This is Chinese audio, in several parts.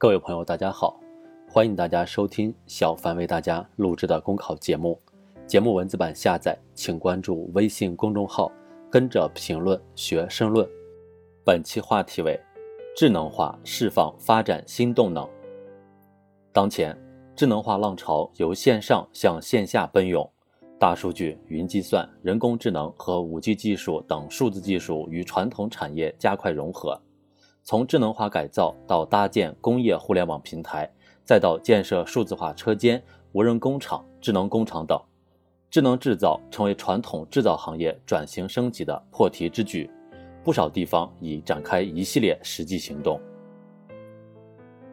各位朋友，大家好，欢迎大家收听小凡为大家录制的公考节目。节目文字版下载，请关注微信公众号，跟着评论学申论。本期话题为：智能化释放发展新动能。当前，智能化浪潮由线上向线下奔涌，大数据、云计算、人工智能和五 G 技术等数字技术与传统产业加快融合。从智能化改造到搭建工业互联网平台，再到建设数字化车间、无人工厂、智能工厂等。智能制造成为传统制造行业转型升级的破题之举，不少地方已展开一系列实际行动。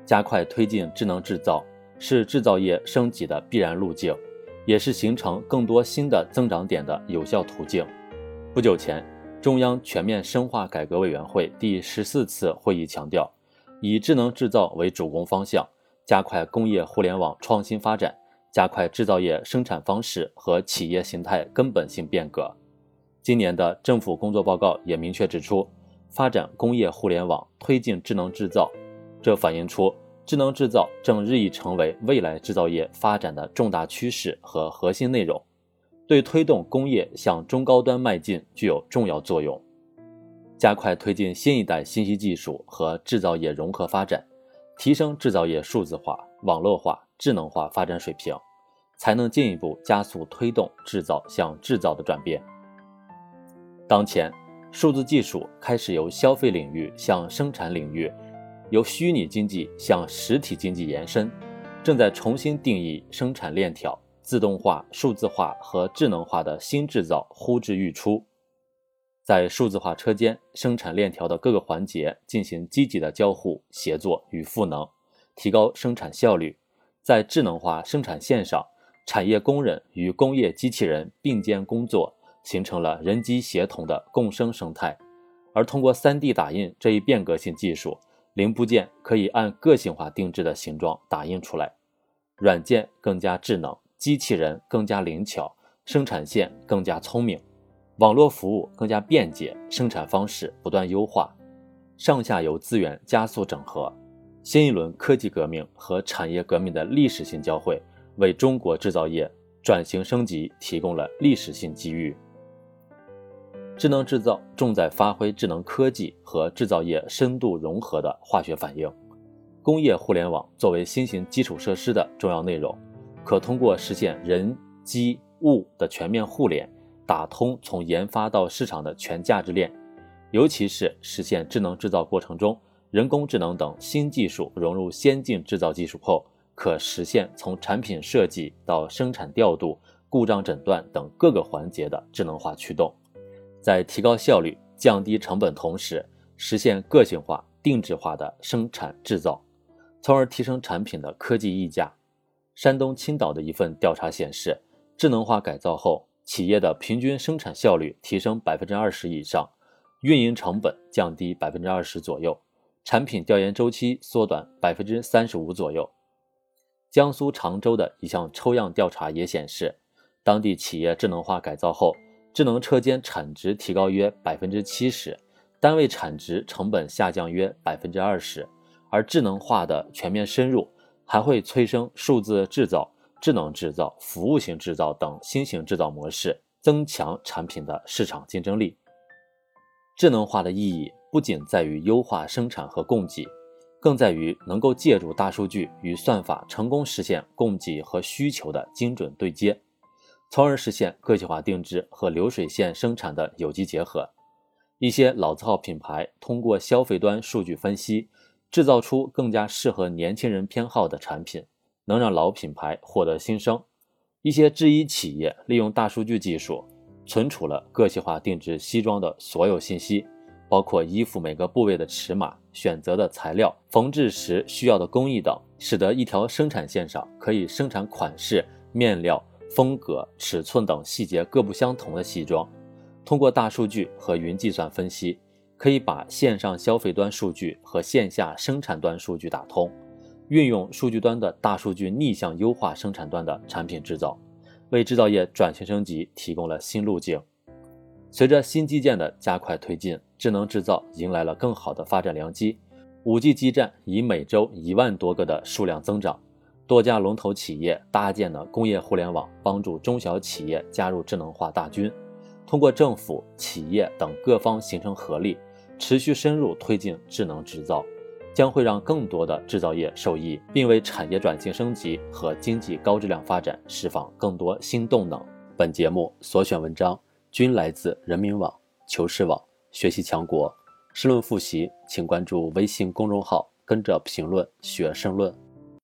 加快推进智能制造是制造业升级的必然路径，也是形成更多新的增长点的有效途径。不久前，中央全面深化改革委员会第十四次会议强调，以智能制造为主攻方向，加快工业互联网创新发展。加快制造业生产方式和企业形态根本性变革。今年的政府工作报告也明确指出，发展工业互联网，推进智能制造，这反映出智能制造正日益成为未来制造业发展的重大趋势和核心内容，对推动工业向中高端迈进具有重要作用。加快推进新一代信息技术和制造业融合发展，提升制造业数字化、网络化。智能化发展水平，才能进一步加速推动制造向制造的转变。当前，数字技术开始由消费领域向生产领域，由虚拟经济向实体经济延伸，正在重新定义生产链条。自动化、数字化和智能化的新制造呼之欲出，在数字化车间、生产链条的各个环节进行积极的交互、协作与赋能，提高生产效率。在智能化生产线上，产业工人与工业机器人并肩工作，形成了人机协同的共生生态。而通过 3D 打印这一变革性技术，零部件可以按个性化定制的形状打印出来，软件更加智能，机器人更加灵巧，生产线更加聪明，网络服务更加便捷，生产方式不断优化，上下游资源加速整合。新一轮科技革命和产业革命的历史性交汇，为中国制造业转型升级提供了历史性机遇。智能制造重在发挥智能科技和制造业深度融合的化学反应。工业互联网作为新型基础设施的重要内容，可通过实现人机物的全面互联，打通从研发到市场的全价值链，尤其是实现智能制造过程中。人工智能等新技术融入先进制造技术后，可实现从产品设计到生产调度、故障诊断等各个环节的智能化驱动，在提高效率、降低成本同时，实现个性化、定制化的生产制造，从而提升产品的科技溢价。山东青岛的一份调查显示，智能化改造后，企业的平均生产效率提升百分之二十以上，运营成本降低百分之二十左右。产品调研周期缩短百分之三十五左右。江苏常州的一项抽样调查也显示，当地企业智能化改造后，智能车间产值提高约百分之七十，单位产值成本下降约百分之二十。而智能化的全面深入，还会催生数字制造、智能制造、服务型制造等新型制造模式，增强产品的市场竞争力。智能化的意义。不仅在于优化生产和供给，更在于能够借助大数据与算法，成功实现供给和需求的精准对接，从而实现个性化定制和流水线生产的有机结合。一些老字号品牌通过消费端数据分析，制造出更加适合年轻人偏好的产品，能让老品牌获得新生。一些制衣企业利用大数据技术，存储了个性化定制西装的所有信息。包括衣服每个部位的尺码、选择的材料、缝制时需要的工艺等，使得一条生产线上可以生产款式、面料、风格、尺寸等细节各不相同的西装。通过大数据和云计算分析，可以把线上消费端数据和线下生产端数据打通，运用数据端的大数据逆向优化生产端的产品制造，为制造业转型升级提供了新路径。随着新基建的加快推进，智能制造迎来了更好的发展良机。5G 基站以每周一万多个的数量增长，多家龙头企业搭建了工业互联网，帮助中小企业加入智能化大军。通过政府、企业等各方形成合力，持续深入推进智能制造，将会让更多的制造业受益，并为产业转型升级和经济高质量发展释放更多新动能。本节目所选文章均来自人民网、求是网、学习强国。申论复习，请关注微信公众号，跟着评论学申论。